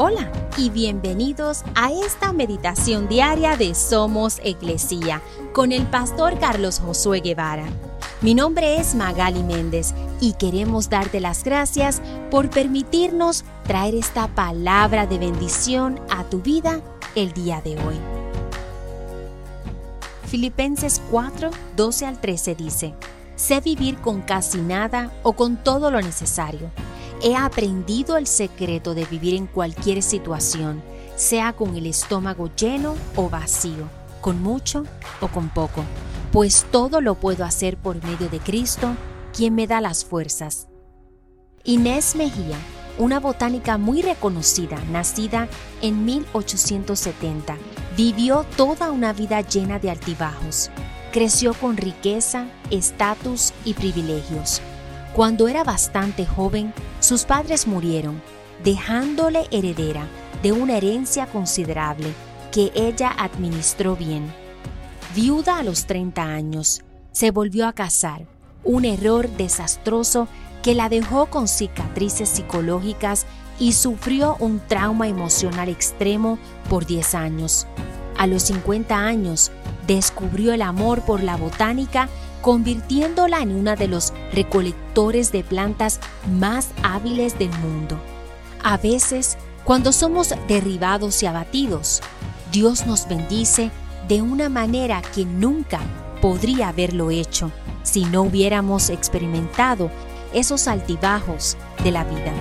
Hola y bienvenidos a esta meditación diaria de Somos Iglesia con el pastor Carlos Josué Guevara. Mi nombre es Magali Méndez y queremos darte las gracias por permitirnos traer esta palabra de bendición a tu vida el día de hoy. Filipenses 4, 12 al 13 dice, Sé vivir con casi nada o con todo lo necesario He aprendido el secreto de vivir en cualquier situación, sea con el estómago lleno o vacío, con mucho o con poco, pues todo lo puedo hacer por medio de Cristo, quien me da las fuerzas. Inés Mejía, una botánica muy reconocida, nacida en 1870, vivió toda una vida llena de altibajos. Creció con riqueza, estatus y privilegios cuando era bastante joven, sus padres murieron, dejándole heredera de una herencia considerable que ella administró bien. Viuda a los 30 años, se volvió a casar, un error desastroso que la dejó con cicatrices psicológicas y sufrió un trauma emocional extremo por 10 años. A los 50 años, descubrió el amor por la botánica convirtiéndola en una de los recolectores de plantas más hábiles del mundo. A veces, cuando somos derribados y abatidos, Dios nos bendice de una manera que nunca podría haberlo hecho si no hubiéramos experimentado esos altibajos de la vida.